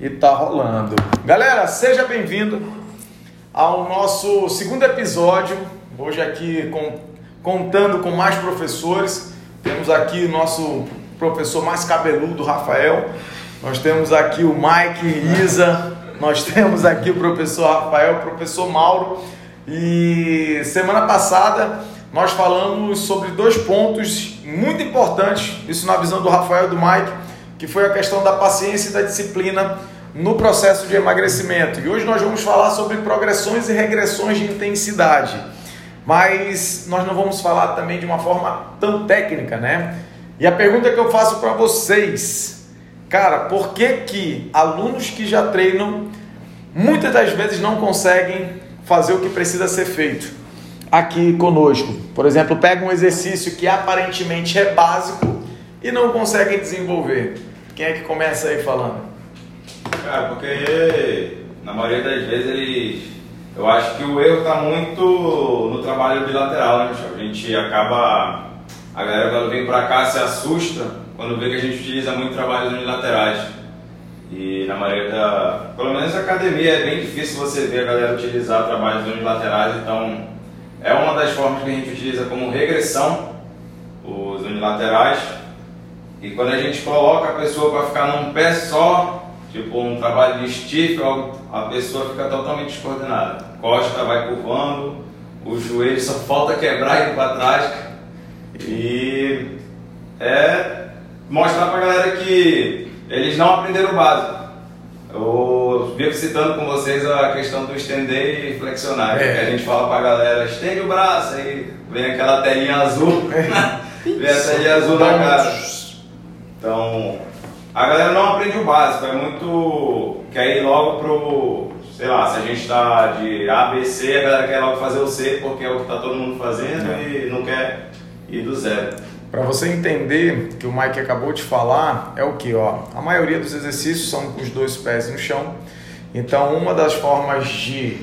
E tá rolando. Galera, seja bem-vindo ao nosso segundo episódio. Hoje aqui com, contando com mais professores. Temos aqui o nosso professor mais cabeludo, Rafael. Nós temos aqui o Mike Isa. Nós temos aqui o professor Rafael, o professor Mauro. E semana passada nós falamos sobre dois pontos muito importantes, isso na visão do Rafael e do Mike, que foi a questão da paciência e da disciplina no processo de emagrecimento. E hoje nós vamos falar sobre progressões e regressões de intensidade. Mas nós não vamos falar também de uma forma tão técnica, né? E a pergunta que eu faço para vocês, cara, por que que alunos que já treinam muitas das vezes não conseguem fazer o que precisa ser feito? aqui conosco. Por exemplo, pega um exercício que aparentemente é básico e não conseguem desenvolver. Quem é que começa aí falando? Cara, porque na maioria das vezes eles. Eu acho que o erro está muito no trabalho bilateral, né, A gente acaba. A galera quando vem pra cá se assusta quando vê que a gente utiliza muito trabalhos unilaterais. E na maioria da. Pelo menos na academia é bem difícil você ver a galera utilizar trabalhos unilaterais, então é uma das formas que a gente utiliza como regressão, os unilaterais. E quando a gente coloca a pessoa para ficar num pé só, tipo um trabalho de stiff, a pessoa fica totalmente descoordenada. Costa vai curvando, o joelho só falta quebrar e ir para trás. E é mostrar para a galera que eles não aprenderam o básico. Eu vivo citando com vocês a questão do estender e flexionar. É. Que a gente fala pra galera, estende o braço, aí vem aquela telinha azul. É. vem a telinha azul na cara. Então, a galera não aprende o básico, é muito. quer ir logo pro. sei lá, se a gente tá de A, B, C, a galera quer logo fazer o C porque é o que tá todo mundo fazendo é. e não quer ir do zero. Para você entender que o Mike acabou de falar, é o que? Ó, a maioria dos exercícios são com os dois pés no chão. Então, uma das formas de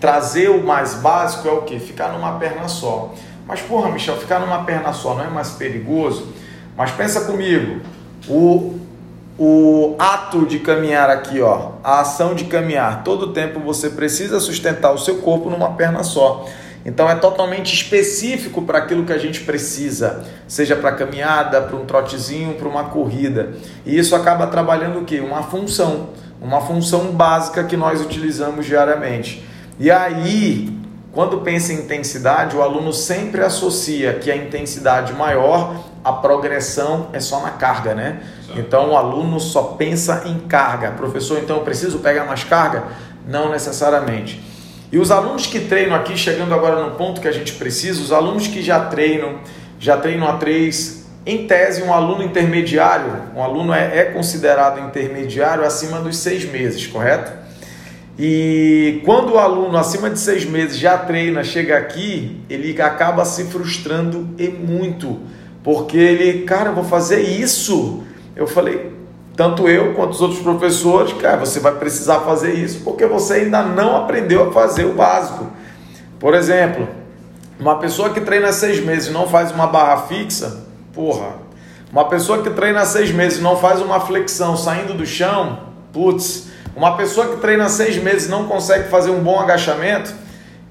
trazer o mais básico é o que? Ficar numa perna só. Mas, porra, Michel, ficar numa perna só não é mais perigoso? Mas pensa comigo, o, o ato de caminhar aqui, ó, a ação de caminhar, todo tempo você precisa sustentar o seu corpo numa perna só. Então é totalmente específico para aquilo que a gente precisa, seja para caminhada, para um trotezinho, para uma corrida. E isso acaba trabalhando o quê? Uma função, uma função básica que nós utilizamos diariamente. E aí, quando pensa em intensidade, o aluno sempre associa que a intensidade maior, a progressão é só na carga, né? Então o aluno só pensa em carga. Professor, então eu preciso pegar mais carga? Não necessariamente. E os alunos que treinam aqui, chegando agora no ponto que a gente precisa, os alunos que já treinam, já treinam a três, em tese, um aluno intermediário, um aluno é, é considerado intermediário acima dos seis meses, correto? E quando o aluno acima de seis meses já treina, chega aqui, ele acaba se frustrando e muito, porque ele, cara, eu vou fazer isso. Eu falei, tanto eu quanto os outros professores, cara, você vai precisar fazer isso porque você ainda não aprendeu a fazer o básico. Por exemplo, uma pessoa que treina seis meses e não faz uma barra fixa, porra. Uma pessoa que treina seis meses e não faz uma flexão saindo do chão, putz. Uma pessoa que treina seis meses e não consegue fazer um bom agachamento,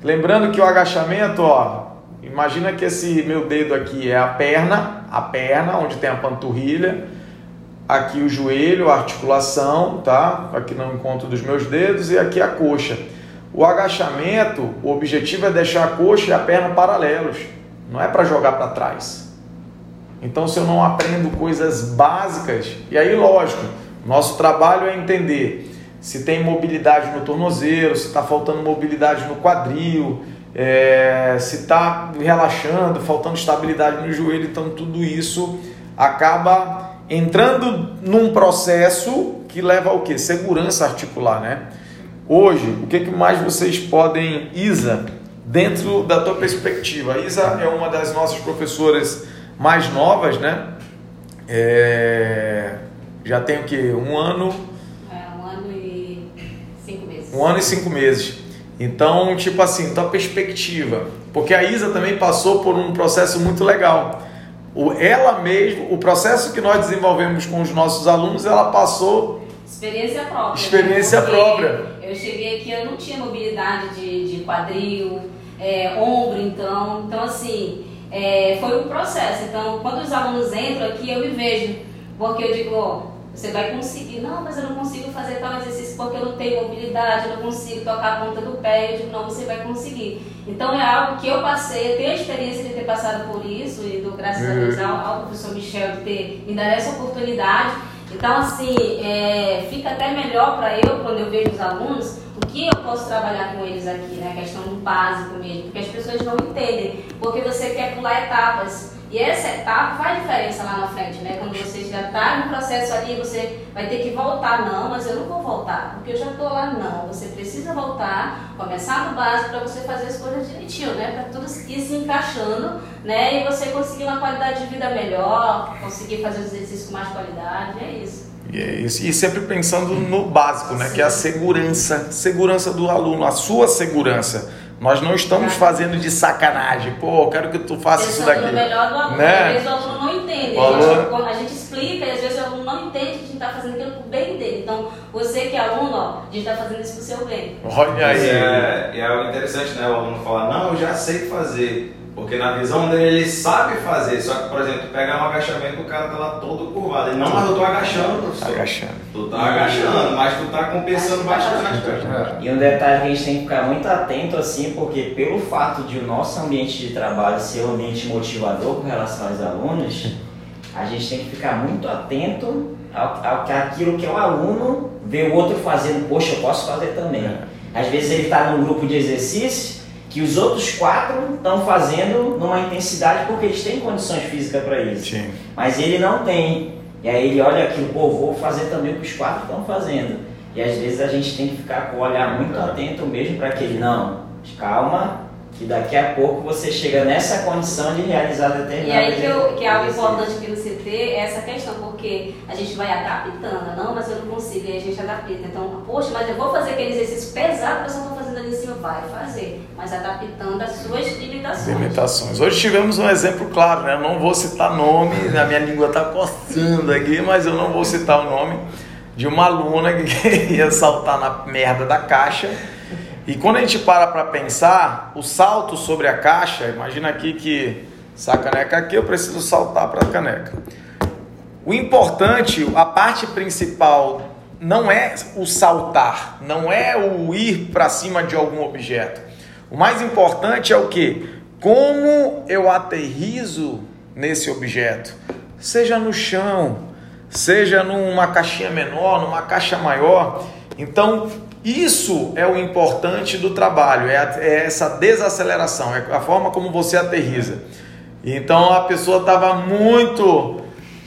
lembrando que o agachamento, ó, imagina que esse meu dedo aqui é a perna, a perna onde tem a panturrilha aqui o joelho, a articulação, tá? Aqui no encontro dos meus dedos e aqui a coxa. O agachamento, o objetivo é deixar a coxa e a perna paralelos, não é para jogar para trás. Então, se eu não aprendo coisas básicas, e aí, lógico, nosso trabalho é entender se tem mobilidade no tornozelo, se está faltando mobilidade no quadril, é, se está relaxando, faltando estabilidade no joelho, então tudo isso acaba entrando num processo que leva ao que? Segurança articular, né? Hoje, o que, que mais vocês podem, Isa, dentro da tua perspectiva? A Isa é uma das nossas professoras mais novas, né? É... Já tem o que? Um ano? É, um ano e cinco meses. Um ano e cinco meses. Então, tipo assim, tua perspectiva. Porque a Isa também passou por um processo muito legal o, ela mesma, o processo que nós desenvolvemos com os nossos alunos, ela passou Experiência própria. Experiência né? própria. Eu cheguei aqui, eu não tinha mobilidade de, de quadril, é, ombro, então. Então, assim, é, foi um processo. Então, quando os alunos entram aqui, eu me vejo. Porque eu digo, ó, você vai conseguir. Não, mas eu não consigo fazer tal exercício porque eu não tenho mobilidade, eu não consigo tocar a ponta do pé. Eu digo, não, você vai conseguir. Então é algo que eu passei, eu tenho a experiência de ter passado por isso, e do, graças a Deus ao, ao professor Michel de ter me dado essa oportunidade. Então, assim, é, fica até melhor para eu, quando eu vejo os alunos, o que eu posso trabalhar com eles aqui, né? A questão do básico mesmo, porque as pessoas não entendem, porque você quer pular etapas. E essa etapa faz diferença lá na frente, né? Quando você já está no processo ali, você vai ter que voltar. Não, mas eu não vou voltar, porque eu já estou lá. Não, você precisa voltar, começar do básico para você fazer as coisas direitinho, né? Para tudo ir se encaixando, né? E você conseguir uma qualidade de vida melhor, conseguir fazer os exercícios com mais qualidade, é isso. E, é isso. e sempre pensando no básico, né? Que é a segurança, segurança do aluno, a sua segurança. Nós não estamos fazendo de sacanagem. Pô, eu quero que tu faça isso daqui. o melhor do aluno. Né? Às vezes o aluno não entende. O A, gente, explica e às vezes o aluno não entende que a gente está fazendo aquilo pro bem dele. Então, você que é aluno, ó, a gente está fazendo isso pro seu bem. Olha aí. é, é algo interessante, né? O aluno falar, não, eu já sei fazer. Porque na visão dele ele sabe fazer. Só que, por exemplo, tu pega um agachamento, o cara tá lá todo curvado. Ele, não, mas eu tô agachando, professor. Agachando. Tu tá agachando, mas tu tá compensando bastante, cara. E um detalhe que a gente tem que ficar muito atento assim, porque pelo fato de o nosso ambiente de trabalho ser um ambiente motivador com relação aos alunos, a gente tem que ficar muito atento ao, ao que aquilo que o aluno vê o outro fazendo, poxa, eu posso fazer também. Às vezes ele está num grupo de exercícios que os outros quatro estão fazendo numa intensidade porque eles têm condições físicas para isso. Sim. Mas ele não tem. E aí ele olha aquilo, pô, vou fazer também o que os quatro estão fazendo. E às vezes a gente tem que ficar com o olhar muito atento mesmo para que ele, não, calma, que daqui a pouco você chega nessa condição de realizar determinado E aí que, eu, que é algo importante que você ter é essa questão, porque a gente vai adaptando, não, mas eu não consigo, e a gente adapta. Então, poxa, mas eu vou fazer aquele exercício pesado que pessoal está fazendo ali em cima, vai fazer, mas adaptando as suas limitações. Limitações. Hoje tivemos um exemplo claro, né? Eu não vou citar nome, a minha língua está coçando aqui, mas eu não vou citar o nome de uma aluna que queria saltar na merda da caixa. E quando a gente para para pensar, o salto sobre a caixa, imagina aqui que essa caneca aqui eu preciso saltar para a caneca. O importante, a parte principal, não é o saltar, não é o ir para cima de algum objeto. O mais importante é o que? Como eu aterrizo nesse objeto, seja no chão, seja numa caixinha menor, numa caixa maior. Então, isso é o importante do trabalho, é, a- é essa desaceleração, é a forma como você aterriza. Então a pessoa estava muito,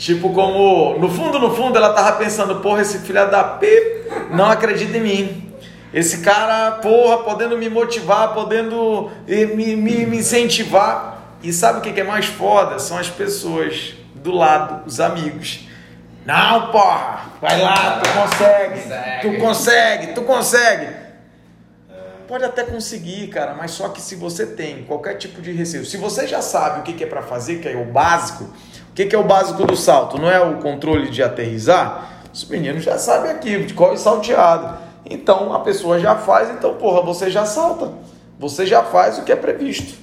tipo, como no fundo, no fundo, ela estava pensando, porra, esse filho da P não acredita em mim. Esse cara, porra, podendo me motivar, podendo eh, me, me, me incentivar. E sabe o que que é mais foda? São as pessoas do lado, os amigos. Não, porra, vai lá, tu consegue, tu consegue, tu consegue. Pode até conseguir, cara, mas só que se você tem qualquer tipo de receio, se você já sabe o que é para fazer, que é o básico, o que é o básico do salto? Não é o controle de aterrizar? Os meninos já sabem aquilo, de corre salteado. Então a pessoa já faz, então, porra, você já salta. Você já faz o que é previsto.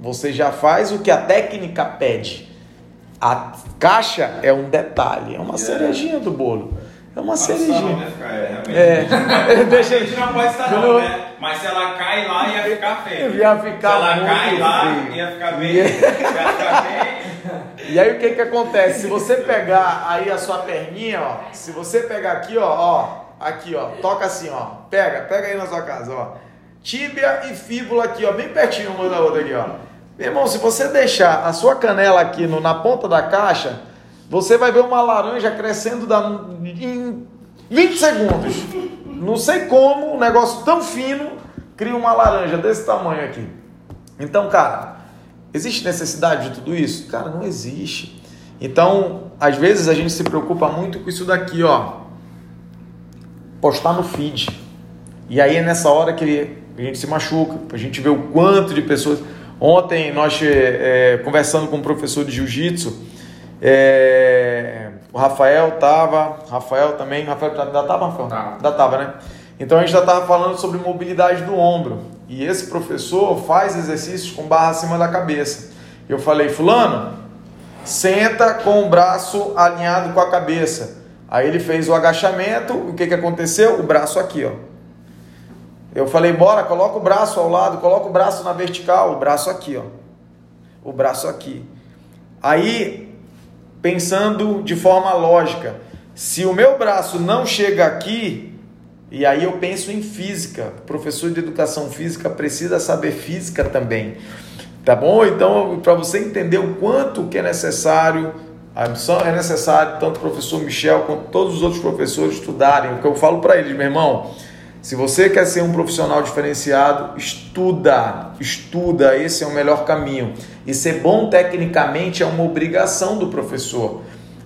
Você já faz o que a técnica pede. A caixa é um detalhe, é uma cerejinha do bolo. É uma cerejinha. ia ficar, é, realmente. É, deixa A gente não pode estar não, né? Mas se ela cai lá, ia ficar feio. Ia ficar Se ela cai lá, feio. ia ficar bem. Ia ficar bem. E aí o que que acontece? Se você pegar aí a sua perninha, ó, se você pegar aqui, ó, ó, aqui, ó, toca assim, ó, pega, pega aí na sua casa, ó, tíbia e fíbula aqui, ó, bem pertinho uma da outra aqui, ó. Meu irmão, se você deixar a sua canela aqui no, na ponta da caixa, você vai ver uma laranja crescendo da, em 20 segundos. Não sei como, um negócio tão fino cria uma laranja desse tamanho aqui. Então, cara, existe necessidade de tudo isso? Cara, não existe. Então, às vezes a gente se preocupa muito com isso daqui, ó. Postar no feed. E aí é nessa hora que a gente se machuca, a gente vê o quanto de pessoas. Ontem nós é, conversando com um professor de jiu-jitsu, é, o Rafael tava, Rafael também, Rafael já tava, Rafael? Tava. Já tava, né? Então a gente já estava falando sobre mobilidade do ombro. E esse professor faz exercícios com barra acima da cabeça. Eu falei, fulano, senta com o braço alinhado com a cabeça. Aí ele fez o agachamento, o que, que aconteceu? O braço aqui, ó. Eu falei, bora, coloca o braço ao lado, coloca o braço na vertical, o braço aqui, ó. O braço aqui. Aí, pensando de forma lógica, se o meu braço não chega aqui, e aí eu penso em física. Professor de educação física precisa saber física também. Tá bom? Então, para você entender o quanto que é necessário, é necessário tanto o professor Michel quanto todos os outros professores estudarem. O que eu falo para eles, meu irmão, se você quer ser um profissional diferenciado, estuda, estuda, esse é o melhor caminho. E ser bom tecnicamente é uma obrigação do professor.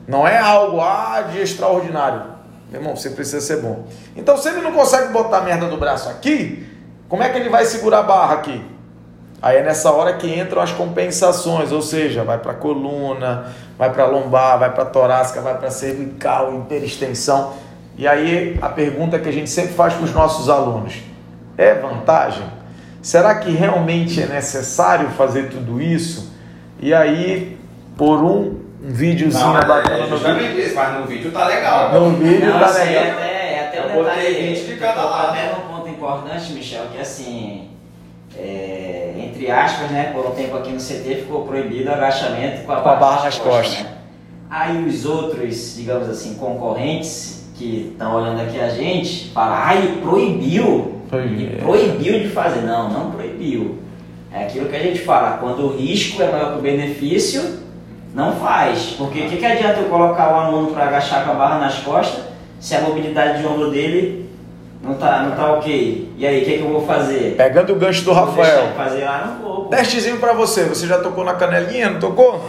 Não é algo ah, de extraordinário. Meu irmão, você precisa ser bom. Então, se ele não consegue botar a merda do braço aqui, como é que ele vai segurar a barra aqui? Aí é nessa hora que entram as compensações, ou seja, vai para coluna, vai para lombar, vai para torácica, vai para cervical, hiperextensão. E aí a pergunta que a gente sempre faz para os nossos alunos: é vantagem? Será que realmente é necessário fazer tudo isso? E aí, por um, videozinho Não, bacana é justamente vídeo. isso, mas no vídeo tá legal. No vídeo Não, tá assim, legal. é até, é até um detalhe. 20 de cada lado. até um ponto importante, Michel, que assim, é, entre aspas, né, por um tempo aqui no CT ficou proibido o agachamento com a Com a barra, barra nas costas. Né? Aí os outros, digamos assim, concorrentes que estão olhando aqui a gente, falam, ai, proibiu. Proibiu. E proibiu de fazer. Não, não proibiu. É aquilo que a gente fala, quando o risco é maior que o benefício, não faz. Porque o que, que adianta eu colocar o aluno para agachar com a barra nas costas se a mobilidade de ombro dele não tá, não tá ok? E aí, o que, que eu vou fazer? Pegando o gancho do Vou Rafael. fazer lá, não vou. pô. Testezinho para você. Você já tocou na canelinha, não tocou?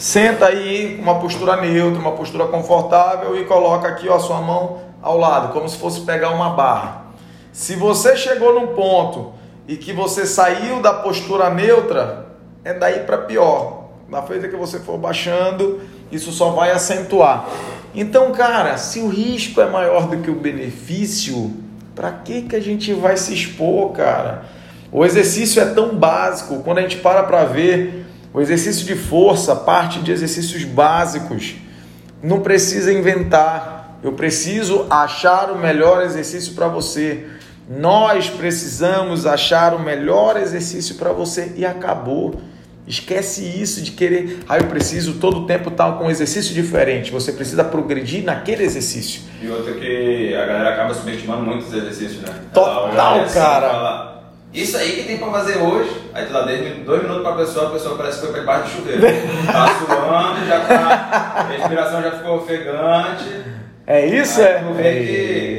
Senta aí com uma postura neutra, uma postura confortável e coloca aqui ó, a sua mão ao lado, como se fosse pegar uma barra. Se você chegou num ponto e que você saiu da postura neutra, é daí para pior. Na feita que você for baixando, isso só vai acentuar. Então, cara, se o risco é maior do que o benefício, para que que a gente vai se expor, cara? O exercício é tão básico, quando a gente para para ver, o exercício de força parte de exercícios básicos. Não precisa inventar. Eu preciso achar o melhor exercício para você. Nós precisamos achar o melhor exercício para você e acabou. Esquece isso de querer, ah, eu preciso todo tempo estar com um exercício diferente. Você precisa progredir naquele exercício. E outra que a galera acaba subestimando muito os exercícios, né? Total, assim cara. fala, Isso aí que tem pra fazer hoje, aí tu dá dois dois minutos pra pessoa, a pessoa parece que foi pra debaixo do chuveiro. tá suando, já tá. A respiração já ficou ofegante. É isso, é? É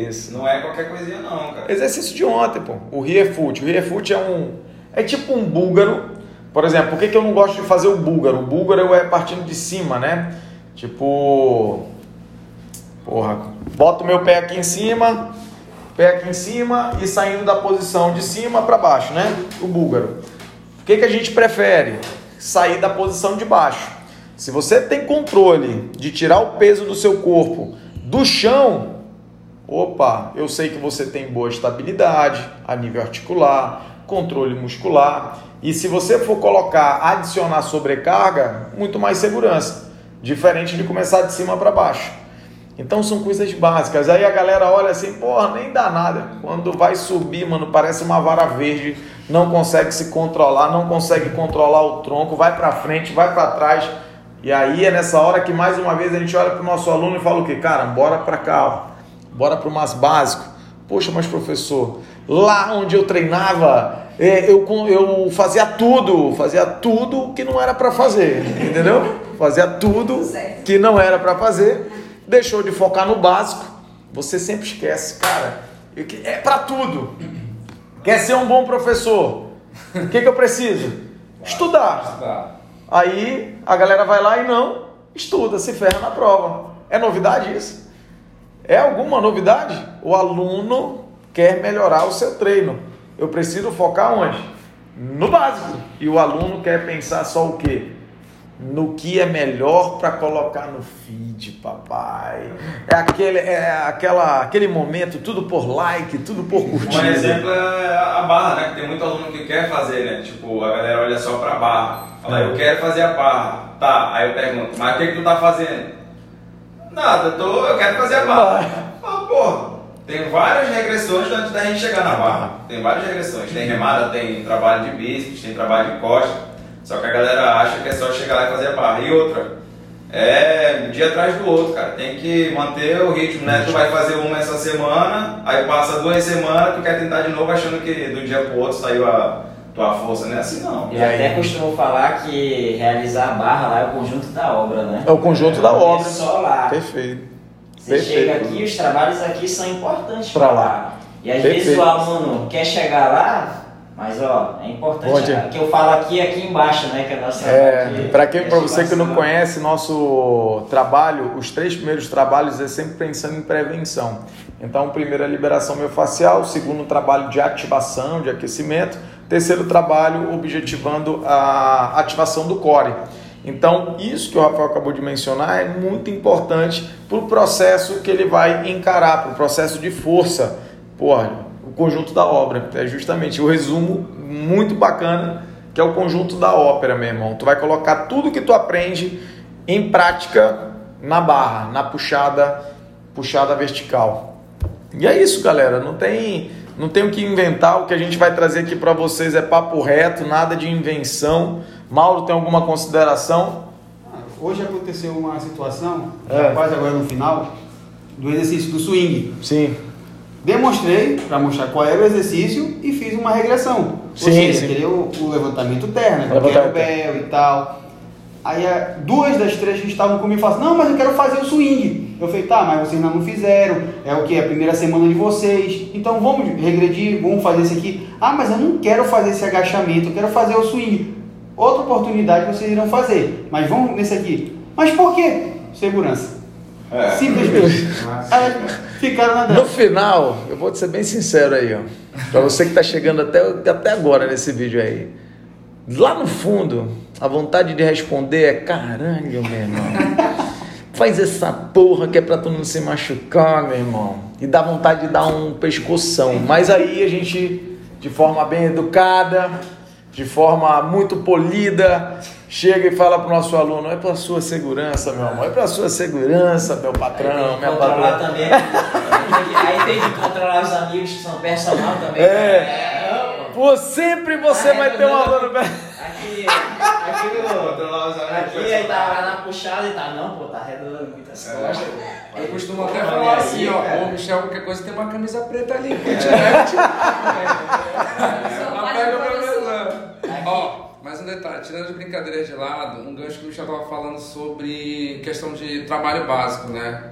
isso. não é qualquer coisinha não, cara. Exercício de ontem, pô. O rear foot. O rear foot é um. É tipo um búlgaro. Por exemplo, por que, que eu não gosto de fazer o búlgaro? O búlgaro é partindo de cima, né? Tipo. Porra. Boto o meu pé aqui em cima, pé aqui em cima e saindo da posição de cima para baixo, né? O búlgaro. O que, que a gente prefere? Sair da posição de baixo. Se você tem controle de tirar o peso do seu corpo do chão, Opa, eu sei que você tem boa estabilidade a nível articular, controle muscular. E se você for colocar, adicionar sobrecarga, muito mais segurança. Diferente de começar de cima para baixo. Então são coisas básicas. Aí a galera olha assim, porra, nem dá nada. Quando vai subir, mano, parece uma vara verde, não consegue se controlar, não consegue controlar o tronco, vai para frente, vai para trás. E aí é nessa hora que mais uma vez a gente olha para o nosso aluno e fala o quê? Cara, bora para cá, ó. Bora para o mais básico. Poxa, mas professor, lá onde eu treinava, é, eu, eu fazia tudo, fazia tudo que não era para fazer, entendeu? Fazia tudo que não era para fazer, deixou de focar no básico. Você sempre esquece, cara. É para tudo. Quer ser um bom professor? O que, que eu preciso? Estudar. Aí a galera vai lá e não estuda, se ferra na prova. É novidade isso? É alguma novidade? O aluno quer melhorar o seu treino. Eu preciso focar onde? No básico. E o aluno quer pensar só o quê? No que é melhor para colocar no feed, papai. É aquele, é aquela, aquele momento, tudo por like, tudo por curtida. Um exemplo é a barra, né? Que tem muito aluno que quer fazer, né? Tipo, a galera olha só pra barra. Fala, É. eu quero fazer a barra. Tá, aí eu pergunto, mas o que, que tu tá fazendo? Nada, eu, tô, eu quero fazer a barra. Ah, porra, tem várias regressões antes da gente chegar na barra. Tem várias regressões. Tem remada, tem trabalho de bíceps, tem trabalho de costa. Só que a galera acha que é só chegar lá e fazer a barra. E outra, é um dia atrás do outro, cara. Tem que manter o ritmo, né? Tu vai fazer uma essa semana, aí passa duas semanas, tu quer tentar de novo achando que do dia pro outro saiu a tua força. Não é assim não. Eu E aí? até costumo falar que realizar a barra lá é o conjunto da obra, né? É o conjunto da é obra. só lá. Perfeito. Você Perfeito. chega aqui, os trabalhos aqui são importantes Pra pra lá. E às Perfeito. vezes o aluno quer chegar lá, é importante. Onde? O que eu falo aqui aqui embaixo, né? Que é a nossa. É, para quem, para você que não conhece nosso trabalho, os três primeiros trabalhos é sempre pensando em prevenção. Então, o primeiro é liberação miofascial, o segundo trabalho de ativação, de aquecimento, terceiro trabalho objetivando a ativação do core. Então, isso que o Rafael acabou de mencionar é muito importante para o processo que ele vai encarar, para o processo de força. Porra, o conjunto da obra. É justamente o resumo muito bacana que é o conjunto da ópera, meu irmão. Tu vai colocar tudo que tu aprende em prática na barra, na puxada, puxada vertical. E é isso, galera. Não tem, não tem o que inventar. O que a gente vai trazer aqui para vocês é papo reto, nada de invenção. Mauro, tem alguma consideração? Ah, Hoje aconteceu uma situação, É. quase agora no final, do exercício do swing. Sim. Demonstrei para mostrar qual era o exercício e fiz uma regressão. Sim, Ou seja, sim. aquele, o, o levantamento terno, o Levantamento kettlebell e tal. Aí duas das três que estavam comigo falaram assim, não, mas eu quero fazer o swing. Eu falei, tá, mas vocês ainda não fizeram, é o que? A primeira semana de vocês. Então vamos regredir, vamos fazer esse aqui. Ah, mas eu não quero fazer esse agachamento, eu quero fazer o swing. Outra oportunidade vocês irão fazer, mas vamos nesse aqui. Mas por quê? Segurança. É. Simplesmente. Aí ficaram na No dança. final, eu vou te ser bem sincero aí, ó. Pra você que tá chegando até, até agora nesse vídeo aí. Lá no fundo, a vontade de responder é caralho, meu irmão. Faz essa porra que é pra tu não se machucar, meu irmão. E dá vontade de dar um pescoção. Mas aí a gente, de forma bem educada, de forma muito polida, chega e fala pro nosso aluno: é pra sua segurança, meu amor. É pra sua segurança, meu Aí patrão, minha controlar patrona. também. Aí tem que controlar os amigos que são personal também. É. não, pô. Sempre você Ah, vai é, ter um aluno. Aqui, aqui, o- Controlar os amigos aqui aí tá na puxada e tá, não, pô, tá arredondando muitas costas. Eu costumo Pô, até falar aí, assim, ó, cara. ô Michel, qualquer coisa tem uma camisa preta ali, que te mete. Sou quase Apega pra professor. mesa. Ó, mais um tirando as brincadeiras de lado, um gancho que o Michel tava falando sobre questão de trabalho básico, né?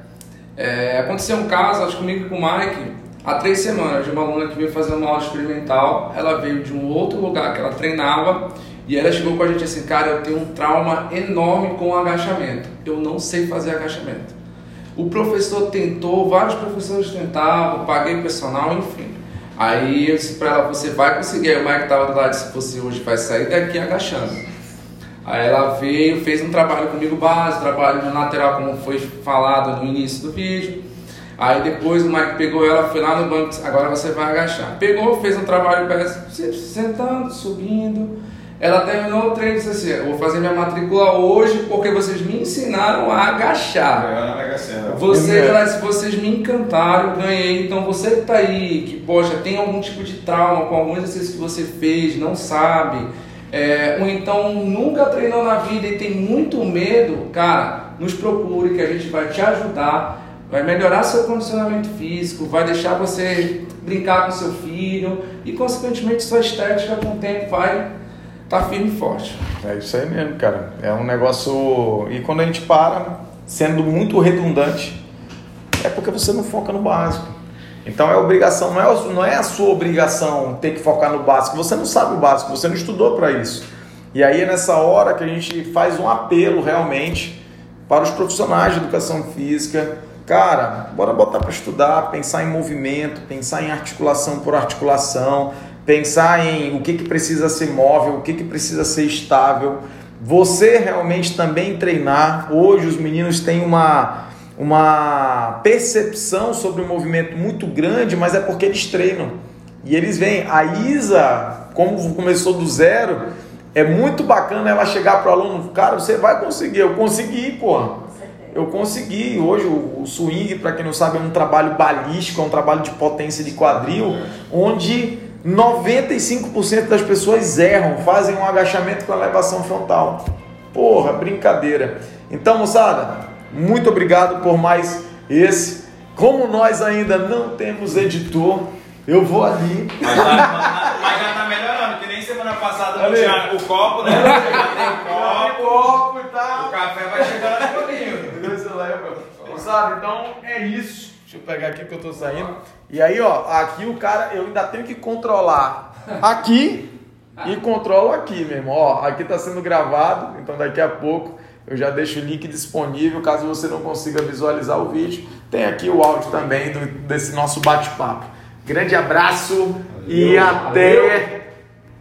É, aconteceu um caso, acho comigo e com o Mike, há três semanas, de uma aluna que veio fazer uma aula experimental. Ela veio de um outro lugar que ela treinava e ela chegou com a gente assim: Cara, eu tenho um trauma enorme com agachamento. Eu não sei fazer agachamento. O professor tentou, vários professores tentavam, paguei personal, enfim. Aí eu disse pra ela: Você vai conseguir. Aí o Mike tava do lado disse: Você hoje vai sair daqui agachando. Aí ela veio, fez um trabalho comigo base, trabalho de lateral, como foi falado no início do vídeo. Aí depois o Mike pegou ela, foi lá no banco, disse, agora você vai agachar. Pegou, fez um trabalho se- sentando, subindo. Ela terminou o treino e disse assim, eu vou fazer minha matrícula hoje porque vocês me ensinaram a agachar. Sena. Vocês, É. ela disse, vocês me encantaram, ganhei. Então você que tá aí, que poxa, tem algum tipo de trauma com algum exercício que você fez, não sabe, é, ou então nunca treinou na vida e tem muito medo, cara, nos procure que a gente vai te ajudar, vai melhorar seu condicionamento físico, vai deixar você brincar com seu filho e consequentemente sua estética com o tempo vai estar firme e forte. É isso aí mesmo, cara. É um negócio. E quando a gente para, sendo muito redundante, é porque você não foca no básico. Então é obrigação, não é, não é a sua obrigação ter que focar no básico. Você não sabe o básico, você não estudou para isso. E aí é nessa hora que a gente faz um apelo realmente para os profissionais de educação física. Cara, bora botar para estudar, pensar em movimento, pensar em articulação por articulação, pensar em o que, que precisa ser móvel, o que, que precisa ser estável. você realmente também treinar. Hoje os meninos têm uma, uma percepção sobre o movimento muito grande, mas é porque eles treinam. E eles vêm. A Isa, como começou do zero, é muito bacana ela chegar para o aluno, cara, você vai conseguir. Eu consegui, porra. Eu consegui. Hoje o, o swing, para quem não sabe, é um trabalho balístico, é um trabalho de potência de quadril, onde 95% das pessoas erram, fazem um agachamento com elevação frontal. Porra, brincadeira. Então, moçada, muito obrigado por mais esse. Como nós ainda não temos editor, eu vou ali. Mas já, mas já tá melhorando, que nem semana passada não tinha o copo, né? O copo, copo e tal. o café vai chegando pouquinho. Beleza, leva. Moçada, então é isso. Deixa eu pegar aqui que eu tô saindo. E aí, ó, aqui o cara, eu ainda tenho que controlar aqui e controlo aqui, meu irmão. Ó, aqui tá sendo gravado, então daqui a pouco eu já deixo o link disponível caso você não consiga visualizar o vídeo. Tem aqui o áudio também do, desse nosso bate-papo. Grande abraço e até